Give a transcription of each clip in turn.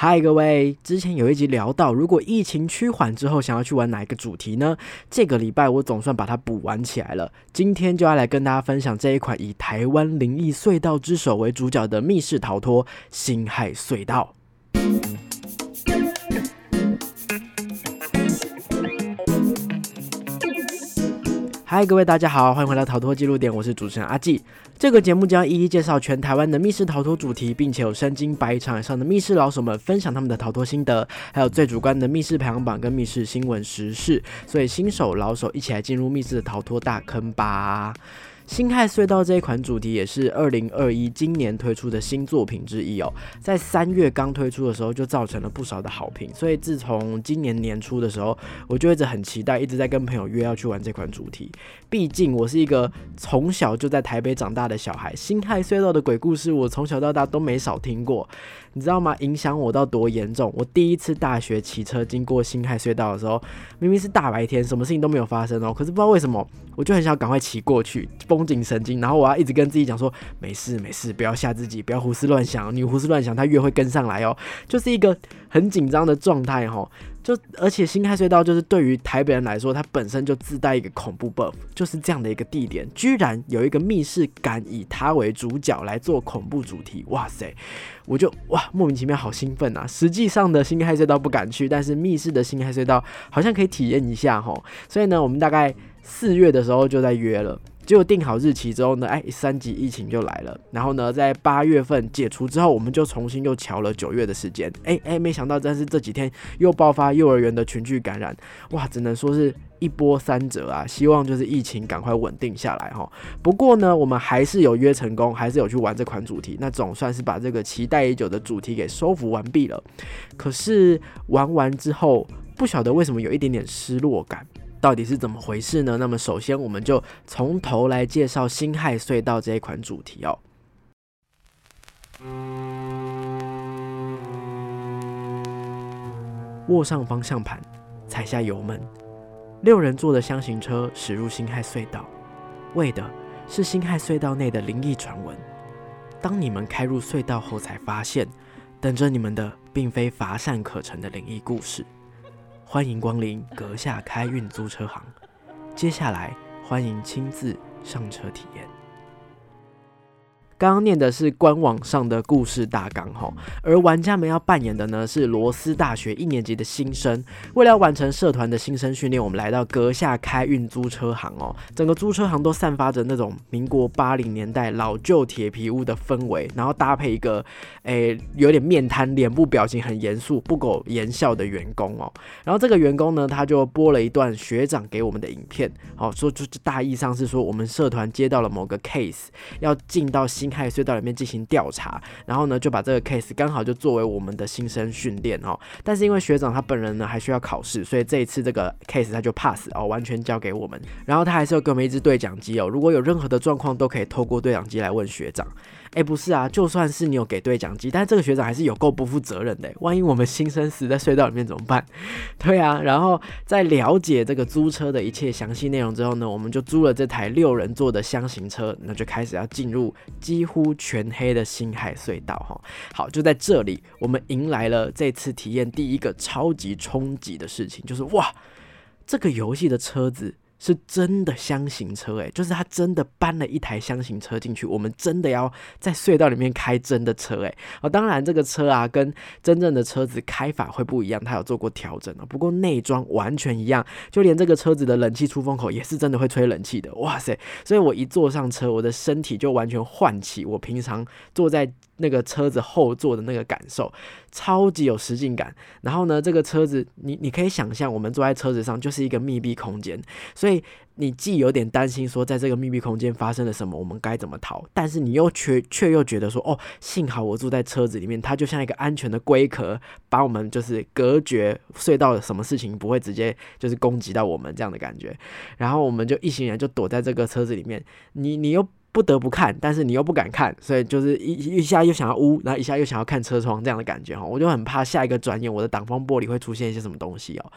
嗨，各位，之前有一集聊到，如果疫情趋缓之后，想要去玩哪一个主题呢？这个礼拜我总算把它补完起来了。今天就要来跟大家分享这一款以台湾灵异隧道之首为主角的密室逃脱《星海隧道》。嗨，各位大家好，欢迎回到逃脱记录点，我是主持人阿纪。这个节目将一一介绍全台湾的密室逃脱主题，并且有身经百场以上的密室老手们分享他们的逃脱心得，还有最主观的密室排行榜跟密室新闻时事。所以新手老手一起来进入密室的逃脱大坑吧！星海隧道这一款主题也是二零二一今年推出的新作品之一哦，在三月刚推出的时候就造成了不少的好评，所以自从今年年初的时候，我就一直很期待，一直在跟朋友约要去玩这款主题。毕竟我是一个从小就在台北长大的小孩，星海隧道的鬼故事我从小到大都没少听过，你知道吗？影响我到多严重？我第一次大学骑车经过星海隧道的时候，明明是大白天，什么事情都没有发生哦，可是不知道为什么，我就很想赶快骑过去。绷紧神经，然后我要一直跟自己讲说，没事没事，不要吓自己，不要胡思乱想。你胡思乱想，他越会跟上来哦，就是一个很紧张的状态哈。就而且新开隧道就是对于台北人来说，它本身就自带一个恐怖 buff，就是这样的一个地点，居然有一个密室敢以它为主角来做恐怖主题，哇塞！我就哇莫名其妙好兴奋啊！实际上的新开隧道不敢去，但是密室的新开隧道好像可以体验一下哈。所以呢，我们大概四月的时候就在约了。结果定好日期之后呢，哎，三级疫情就来了。然后呢，在八月份解除之后，我们就重新又调了九月的时间。哎哎，没想到，但是这几天又爆发幼儿园的群聚感染，哇，只能说是一波三折啊！希望就是疫情赶快稳定下来哈。不过呢，我们还是有约成功，还是有去玩这款主题，那总算是把这个期待已久的主题给收服完毕了。可是玩完之后，不晓得为什么有一点点失落感。到底是怎么回事呢？那么首先，我们就从头来介绍星海隧道这一款主题哦。握上方向盘，踩下油门，六人坐的箱型车驶入星海隧道，为的是星海隧道内的灵异传闻。当你们开入隧道后，才发现等着你们的并非乏善可陈的灵异故事。欢迎光临阁下开运租车行，接下来欢迎亲自上车体验。刚刚念的是官网上的故事大纲哈，而玩家们要扮演的呢是罗斯大学一年级的新生。为了完成社团的新生训练，我们来到阁下开运租车行哦。整个租车行都散发着那种民国八零年代老旧铁皮屋的氛围，然后搭配一个诶有点面瘫、脸部表情很严肃、不苟言笑的员工哦。然后这个员工呢，他就播了一段学长给我们的影片，哦，说就大意上是说我们社团接到了某个 case，要进到新。开隧道里面进行调查，然后呢就把这个 case 刚好就作为我们的新生训练哦。但是因为学长他本人呢还需要考试，所以这一次这个 case 他就 pass 哦，完全交给我们。然后他还是有给我们一支对讲机哦，如果有任何的状况都可以透过对讲机来问学长。哎，不是啊，就算是你有给对讲机，但这个学长还是有够不负责任的。万一我们新生死在隧道里面怎么办？对啊，然后在了解这个租车的一切详细内容之后呢，我们就租了这台六人座的箱型车，那就开始要进入几乎全黑的星海隧道哈。好，就在这里，我们迎来了这次体验第一个超级冲击的事情，就是哇，这个游戏的车子。是真的箱型车诶，就是他真的搬了一台箱型车进去，我们真的要在隧道里面开真的车诶。哦，当然这个车啊跟真正的车子开法会不一样，他有做过调整啊。不过内装完全一样，就连这个车子的冷气出风口也是真的会吹冷气的，哇塞！所以我一坐上车，我的身体就完全唤起我平常坐在。那个车子后座的那个感受，超级有实境感。然后呢，这个车子，你你可以想象，我们坐在车子上就是一个密闭空间，所以。你既有点担心说，在这个密闭空间发生了什么，我们该怎么逃？但是你又却却又觉得说，哦，幸好我住在车子里面，它就像一个安全的龟壳，把我们就是隔绝隧道，什么事情不会直接就是攻击到我们这样的感觉。然后我们就一行人就躲在这个车子里面，你你又不得不看，但是你又不敢看，所以就是一一下又想要呜，然后一下又想要看车窗这样的感觉哈，我就很怕下一个转眼我的挡风玻璃会出现一些什么东西哦。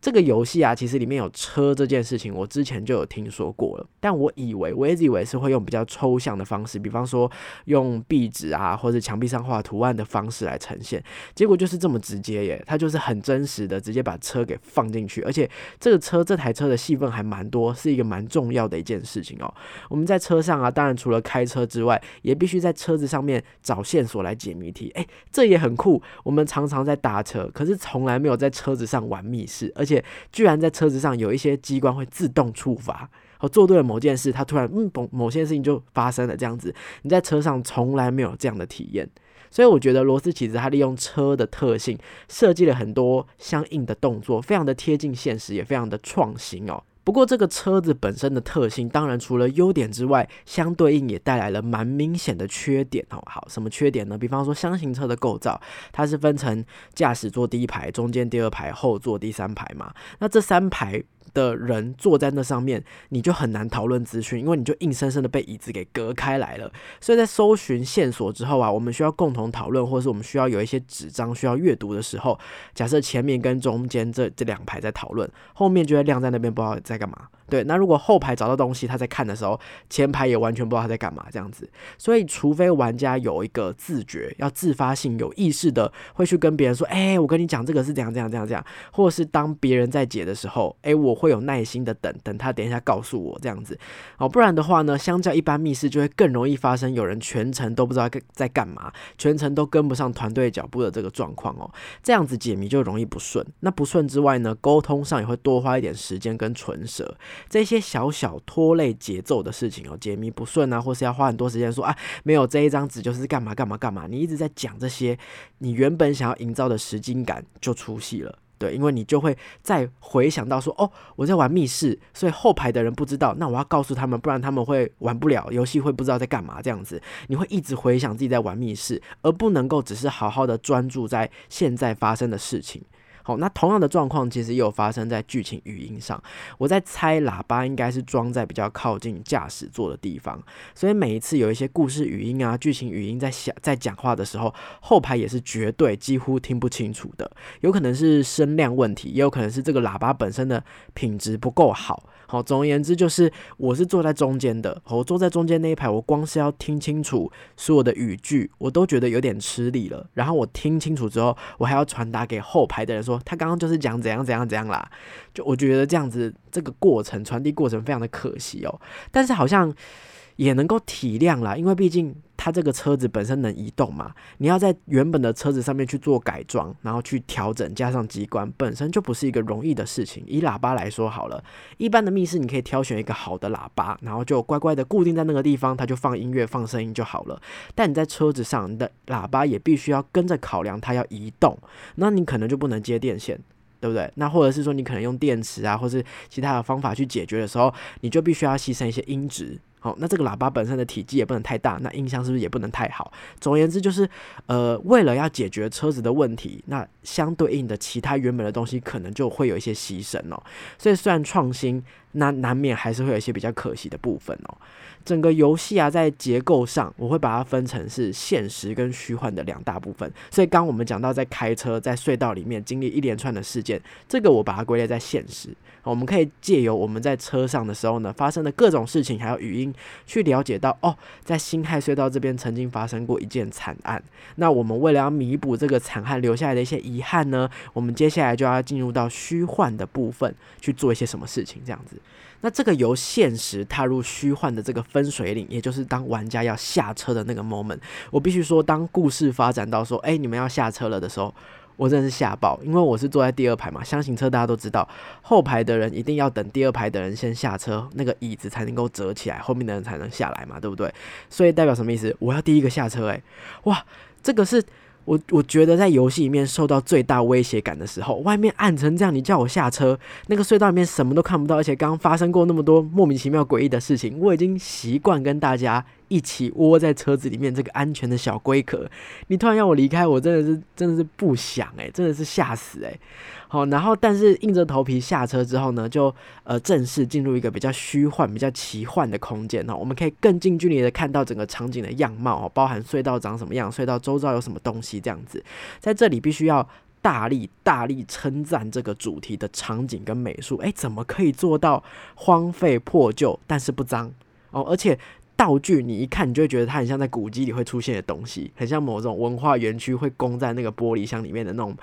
这个游戏啊，其实里面有车这件事情，我之前就有听说过了，但我以为我一直以为是会用比较抽象的方式，比方说用壁纸啊或者墙壁上画图案的方式来呈现，结果就是这么直接耶，它就是很真实的直接把车给放进去，而且这个车这台车的戏份还蛮多，是一个蛮重要的一件事情哦。我们在车上啊。当然，除了开车之外，也必须在车子上面找线索来解谜题。诶，这也很酷。我们常常在搭车，可是从来没有在车子上玩密室，而且居然在车子上有一些机关会自动触发。哦，做对了某件事，它突然嗯，某某些事情就发生了。这样子，你在车上从来没有这样的体验。所以我觉得罗斯其实他利用车的特性，设计了很多相应的动作，非常的贴近现实，也非常的创新哦。不过，这个车子本身的特性，当然除了优点之外，相对应也带来了蛮明显的缺点哦。好，什么缺点呢？比方说，箱型车的构造，它是分成驾驶座第一排、中间第二排、后座第三排嘛。那这三排。的人坐在那上面，你就很难讨论资讯，因为你就硬生生的被椅子给隔开来了。所以在搜寻线索之后啊，我们需要共同讨论，或者是我们需要有一些纸张需要阅读的时候，假设前面跟中间这这两排在讨论，后面就会晾在那边，不知道在干嘛。对，那如果后排找到东西，他在看的时候，前排也完全不知道他在干嘛，这样子。所以，除非玩家有一个自觉，要自发性、有意识的会去跟别人说：“哎，我跟你讲，这个是怎样、怎样、怎样、怎样。”或者是当别人在解的时候，哎，我会有耐心的等等他，等一下告诉我这样子。哦，不然的话呢，相较一般密室，就会更容易发生有人全程都不知道在干嘛，全程都跟不上团队脚步的这个状况哦。这样子解谜就容易不顺。那不顺之外呢，沟通上也会多花一点时间跟唇舌。这些小小拖累节奏的事情哦，解谜不顺啊，或是要花很多时间说啊，没有这一张纸就是干嘛干嘛干嘛，你一直在讲这些，你原本想要营造的实金感就出戏了，对，因为你就会再回想到说，哦，我在玩密室，所以后排的人不知道，那我要告诉他们，不然他们会玩不了游戏，会不知道在干嘛这样子，你会一直回想自己在玩密室，而不能够只是好好的专注在现在发生的事情。好，那同样的状况其实也有发生在剧情语音上。我在猜，喇叭应该是装在比较靠近驾驶座的地方，所以每一次有一些故事语音啊、剧情语音在想在讲话的时候，后排也是绝对几乎听不清楚的。有可能是声量问题，也有可能是这个喇叭本身的品质不够好。好，总而言之，就是我是坐在中间的，我坐在中间那一排，我光是要听清楚所有的语句，我都觉得有点吃力了。然后我听清楚之后，我还要传达给后排的人说，他刚刚就是讲怎样怎样怎样啦。就我觉得这样子，这个过程传递过程非常的可惜哦。但是好像。也能够体谅啦，因为毕竟它这个车子本身能移动嘛，你要在原本的车子上面去做改装，然后去调整，加上机关，本身就不是一个容易的事情。以喇叭来说好了，一般的密室你可以挑选一个好的喇叭，然后就乖乖的固定在那个地方，它就放音乐、放声音就好了。但你在车子上，你的喇叭也必须要跟着考量它要移动，那你可能就不能接电线，对不对？那或者是说你可能用电池啊，或是其他的方法去解决的时候，你就必须要牺牲一些音质。好，那这个喇叭本身的体积也不能太大，那音箱是不是也不能太好？总而言之，就是呃，为了要解决车子的问题，那相对应的其他原本的东西可能就会有一些牺牲哦。所以虽然创新，那难免还是会有一些比较可惜的部分哦。整个游戏啊，在结构上，我会把它分成是现实跟虚幻的两大部分。所以刚我们讲到，在开车在隧道里面经历一连串的事件，这个我把它归类在现实。我们可以借由我们在车上的时候呢，发生的各种事情，还有语音，去了解到哦，在辛亥隧道这边曾经发生过一件惨案。那我们为了要弥补这个惨案留下来的一些遗憾呢，我们接下来就要进入到虚幻的部分去做一些什么事情，这样子。那这个由现实踏入虚幻的这个分水岭，也就是当玩家要下车的那个 moment，我必须说，当故事发展到说，哎，你们要下车了的时候，我真的是吓爆，因为我是坐在第二排嘛，箱型车大家都知道，后排的人一定要等第二排的人先下车，那个椅子才能够折起来，后面的人才能下来嘛，对不对？所以代表什么意思？我要第一个下车，诶，哇，这个是。我我觉得在游戏里面受到最大威胁感的时候，外面暗成这样，你叫我下车，那个隧道里面什么都看不到，而且刚刚发生过那么多莫名其妙诡异的事情，我已经习惯跟大家一起窝在车子里面这个安全的小龟壳。你突然要我离开，我真的是真的是不想诶，真的是吓死诶。好，然后但是硬着头皮下车之后呢，就呃正式进入一个比较虚幻、比较奇幻的空间哦。我们可以更近距离的看到整个场景的样貌哦，包含隧道长什么样，隧道周遭有什么东西这样子。在这里必须要大力大力称赞这个主题的场景跟美术。诶，怎么可以做到荒废破旧但是不脏哦？而且道具你一看，你就会觉得它很像在古迹里会出现的东西，很像某种文化园区会供在那个玻璃箱里面的那种。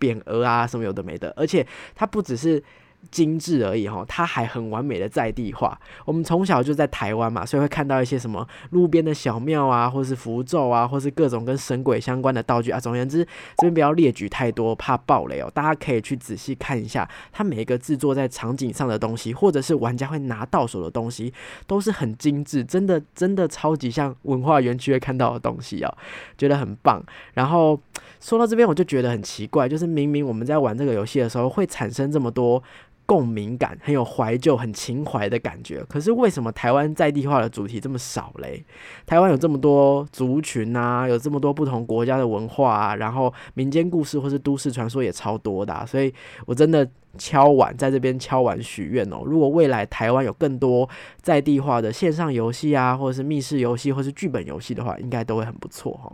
匾额啊，什么有的没的，而且它不只是。精致而已哈，它还很完美的在地化。我们从小就在台湾嘛，所以会看到一些什么路边的小庙啊，或是符咒啊，或是各种跟神鬼相关的道具啊。总而言之，这边不要列举太多，怕爆雷哦。大家可以去仔细看一下，它每一个制作在场景上的东西，或者是玩家会拿到手的东西，都是很精致，真的真的超级像文化园区会看到的东西哦，觉得很棒。然后说到这边，我就觉得很奇怪，就是明明我们在玩这个游戏的时候，会产生这么多。共鸣感很有怀旧、很情怀的感觉。可是为什么台湾在地化的主题这么少嘞？台湾有这么多族群啊，有这么多不同国家的文化啊，然后民间故事或是都市传说也超多的。所以我真的敲碗在这边敲碗许愿哦，如果未来台湾有更多在地化的线上游戏啊，或者是密室游戏，或是剧本游戏的话，应该都会很不错哈。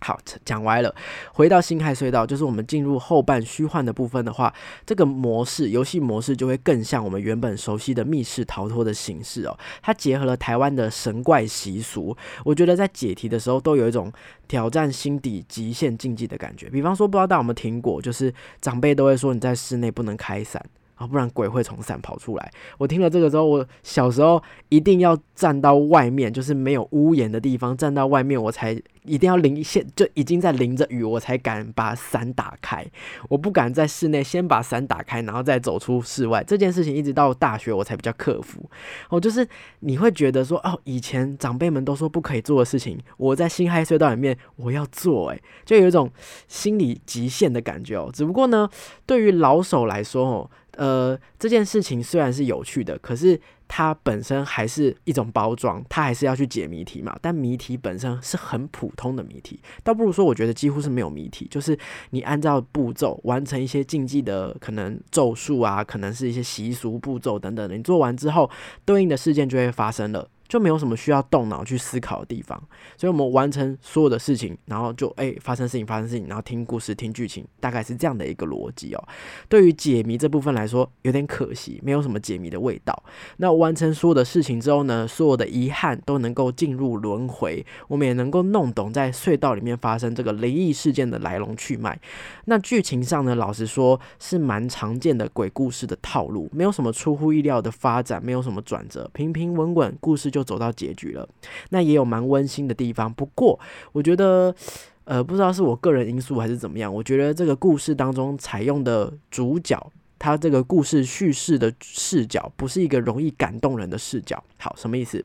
好，讲歪了。回到星海隧道，就是我们进入后半虚幻的部分的话，这个模式游戏模式就会更像我们原本熟悉的密室逃脱的形式哦。它结合了台湾的神怪习俗，我觉得在解题的时候都有一种挑战心底极限竞技的感觉。比方说，不知道大家有没有听过，就是长辈都会说你在室内不能开伞。啊，不然鬼会从伞跑出来。我听了这个之后，我小时候一定要站到外面，就是没有屋檐的地方，站到外面，我才一定要淋现就已经在淋着雨，我才敢把伞打开。我不敢在室内先把伞打开，然后再走出室外。这件事情一直到大学我才比较克服。哦，就是你会觉得说，哦，以前长辈们都说不可以做的事情，我在新海隧道里面我要做，诶，就有一种心理极限的感觉哦。只不过呢，对于老手来说，哦。呃，这件事情虽然是有趣的，可是它本身还是一种包装，它还是要去解谜题嘛。但谜题本身是很普通的谜题，倒不如说，我觉得几乎是没有谜题，就是你按照步骤完成一些竞技的可能咒术啊，可能是一些习俗步骤等等的，你做完之后，对应的事件就会发生了。就没有什么需要动脑去思考的地方，所以我们完成所有的事情，然后就哎发生事情发生事情，然后听故事听剧情，大概是这样的一个逻辑哦。对于解谜这部分来说，有点可惜，没有什么解谜的味道。那完成所有的事情之后呢，所有的遗憾都能够进入轮回，我们也能够弄懂在隧道里面发生这个灵异事件的来龙去脉。那剧情上呢，老实说是蛮常见的鬼故事的套路，没有什么出乎意料的发展，没有什么转折，平平稳稳，故事就。就走到结局了，那也有蛮温馨的地方。不过，我觉得，呃，不知道是我个人因素还是怎么样，我觉得这个故事当中采用的主角，他这个故事叙事的视角，不是一个容易感动人的视角。好，什么意思？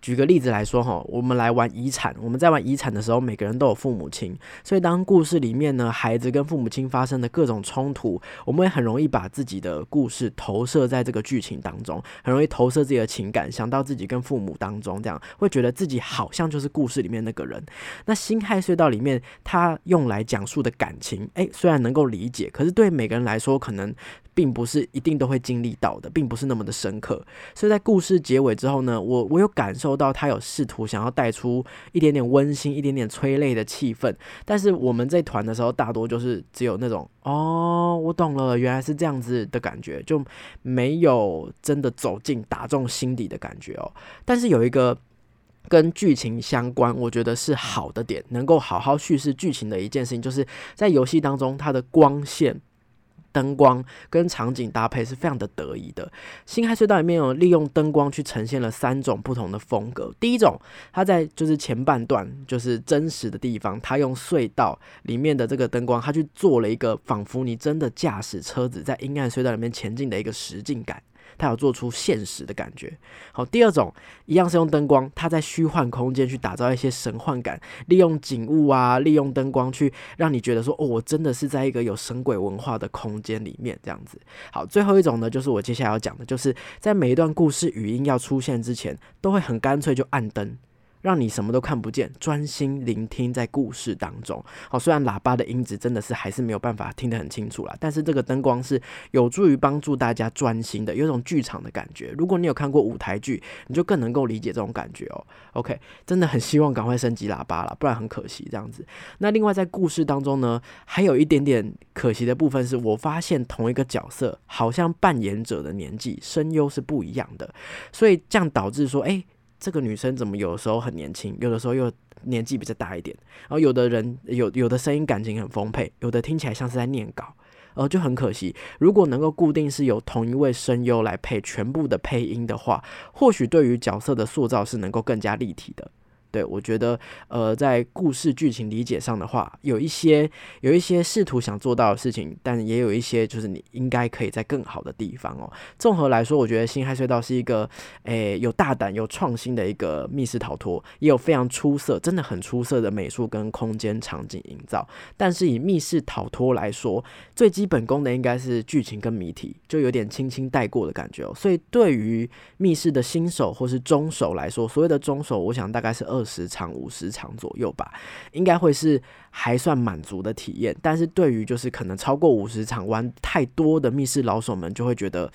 举个例子来说哈，我们来玩遗产。我们在玩遗产的时候，每个人都有父母亲，所以当故事里面呢，孩子跟父母亲发生的各种冲突，我们会很容易把自己的故事投射在这个剧情当中，很容易投射自己的情感，想到自己跟父母当中，这样会觉得自己好像就是故事里面那个人。那辛亥隧道里面，它用来讲述的感情，诶，虽然能够理解，可是对每个人来说，可能。并不是一定都会经历到的，并不是那么的深刻。所以在故事结尾之后呢，我我又感受到他有试图想要带出一点点温馨、一点点催泪的气氛。但是我们这团的时候，大多就是只有那种哦，我懂了，原来是这样子的感觉，就没有真的走进打中心底的感觉哦。但是有一个跟剧情相关，我觉得是好的点，能够好好叙事剧情的一件事情，就是在游戏当中它的光线。灯光跟场景搭配是非常的得意的。星海隧道里面有利用灯光去呈现了三种不同的风格。第一种，它在就是前半段就是真实的地方，它用隧道里面的这个灯光，它去做了一个仿佛你真的驾驶车子在阴暗隧道里面前进的一个实境感。它有做出现实的感觉。好，第二种一样是用灯光，它在虚幻空间去打造一些神幻感，利用景物啊，利用灯光去让你觉得说，哦，我真的是在一个有神鬼文化的空间里面这样子。好，最后一种呢，就是我接下来要讲的，就是在每一段故事语音要出现之前，都会很干脆就暗灯。让你什么都看不见，专心聆听在故事当中。好，虽然喇叭的音质真的是还是没有办法听得很清楚啦，但是这个灯光是有助于帮助大家专心的，有一种剧场的感觉。如果你有看过舞台剧，你就更能够理解这种感觉哦。OK，真的很希望赶快升级喇叭了，不然很可惜这样子。那另外在故事当中呢，还有一点点可惜的部分是，我发现同一个角色好像扮演者的年纪声优是不一样的，所以这样导致说，哎。这个女生怎么有的时候很年轻，有的时候又年纪比较大一点，然后有的人有有的声音感情很丰沛，有的听起来像是在念稿，然后，就很可惜。如果能够固定是由同一位声优来配全部的配音的话，或许对于角色的塑造是能够更加立体的。对，我觉得，呃，在故事剧情理解上的话，有一些有一些试图想做到的事情，但也有一些就是你应该可以在更好的地方哦。综合来说，我觉得《新海隧道》是一个，诶，有大胆、有创新的一个密室逃脱，也有非常出色、真的很出色的美术跟空间场景营造。但是以密室逃脱来说，最基本功的应该是剧情跟谜题，就有点轻轻带过的感觉哦。所以对于密室的新手或是中手来说，所谓的中手，我想大概是二。二十场、五十场左右吧，应该会是还算满足的体验。但是对于就是可能超过五十场玩太多的密室老手们，就会觉得。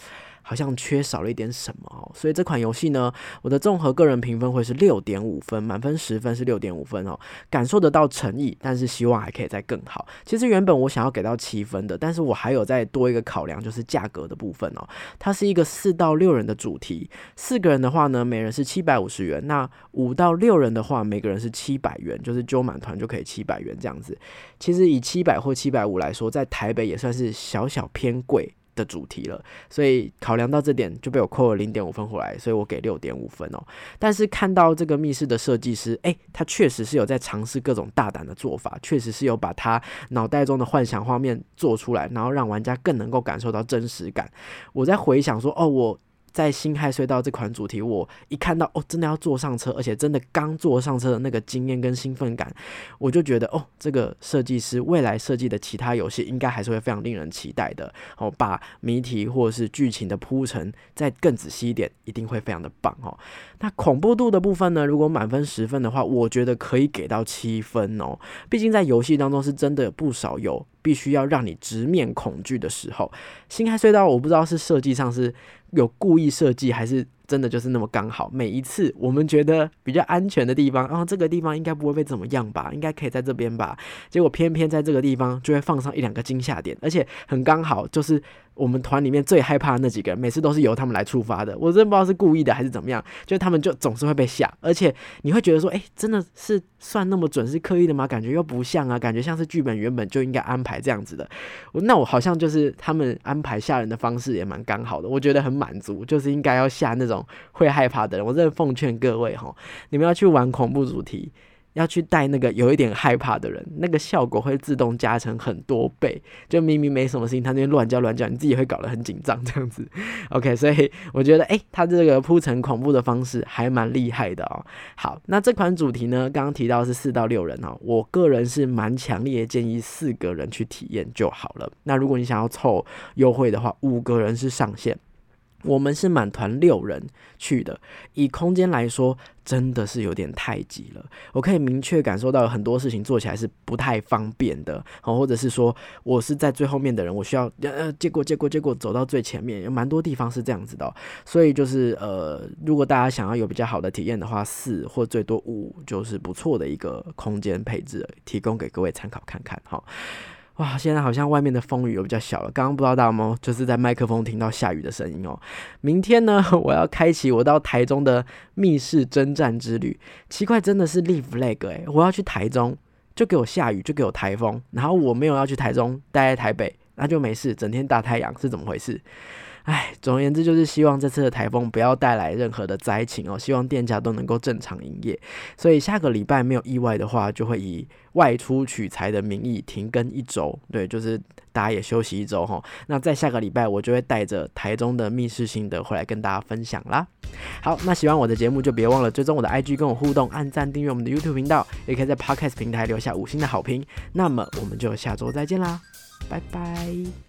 好像缺少了一点什么哦，所以这款游戏呢，我的综合个人评分会是六点五分，满分十分是六点五分哦，感受得到诚意，但是希望还可以再更好。其实原本我想要给到七分的，但是我还有再多一个考量，就是价格的部分哦。它是一个四到六人的主题，四个人的话呢，每人是七百五十元；那五到六人的话，每个人是七百元，就是揪满团就可以七百元这样子。其实以七百或七百五来说，在台北也算是小小偏贵。的主题了，所以考量到这点就被我扣了零点五分回来，所以我给六点五分哦。但是看到这个密室的设计师，诶，他确实是有在尝试各种大胆的做法，确实是有把他脑袋中的幻想画面做出来，然后让玩家更能够感受到真实感。我在回想说，哦，我。在星海隧道这款主题，我一看到哦，真的要坐上车，而且真的刚坐上车的那个经验跟兴奋感，我就觉得哦，这个设计师未来设计的其他游戏应该还是会非常令人期待的。哦，把谜题或者是剧情的铺陈再更仔细一点，一定会非常的棒哦。那恐怖度的部分呢？如果满分十分的话，我觉得可以给到七分哦。毕竟在游戏当中是真的有不少有必须要让你直面恐惧的时候。新开隧道我不知道是设计上是。有故意设计还是真的就是那么刚好？每一次我们觉得比较安全的地方，然后这个地方应该不会被怎么样吧？应该可以在这边吧？结果偏偏在这个地方就会放上一两个惊吓点，而且很刚好就是。我们团里面最害怕的那几个人，每次都是由他们来出发的。我真不知道是故意的还是怎么样，就他们就总是会被吓，而且你会觉得说，哎，真的是算那么准是刻意的吗？感觉又不像啊，感觉像是剧本原本就应该安排这样子的。那我好像就是他们安排吓人的方式也蛮刚好的，我觉得很满足，就是应该要吓那种会害怕的人。我真的奉劝各位哈，你们要去玩恐怖主题。要去带那个有一点害怕的人，那个效果会自动加成很多倍。就明明没什么事情，他那边乱叫乱叫，你自己会搞得很紧张这样子。OK，所以我觉得，哎，他这个铺陈恐怖的方式还蛮厉害的哦。好，那这款主题呢，刚刚提到是四到六人哦，我个人是蛮强烈建议四个人去体验就好了。那如果你想要凑优惠的话，五个人是上限。我们是满团六人去的，以空间来说，真的是有点太挤了。我可以明确感受到很多事情做起来是不太方便的，好，或者是说我是在最后面的人，我需要呃，结果结果结果走到最前面，有蛮多地方是这样子的。所以就是呃，如果大家想要有比较好的体验的话，四或最多五就是不错的一个空间配置，提供给各位参考看看，哈。哇，现在好像外面的风雨又比较小了。刚刚不知道大家有没有就是在麦克风听到下雨的声音哦。明天呢，我要开启我到台中的密室征战之旅。奇怪，真的是立 flag 哎！我要去台中，就给我下雨，就给我台风，然后我没有要去台中，待在台北，那就没事，整天大太阳是怎么回事？唉，总而言之，就是希望这次的台风不要带来任何的灾情哦。希望店家都能够正常营业。所以下个礼拜没有意外的话，就会以外出取材的名义停更一周。对，就是大家也休息一周哈。那在下个礼拜，我就会带着台中的密室心得回来跟大家分享啦。好，那喜欢我的节目就别忘了追踪我的 IG，跟我互动，按赞订阅我们的 YouTube 频道，也可以在 Podcast 平台留下五星的好评。那么我们就下周再见啦，拜拜。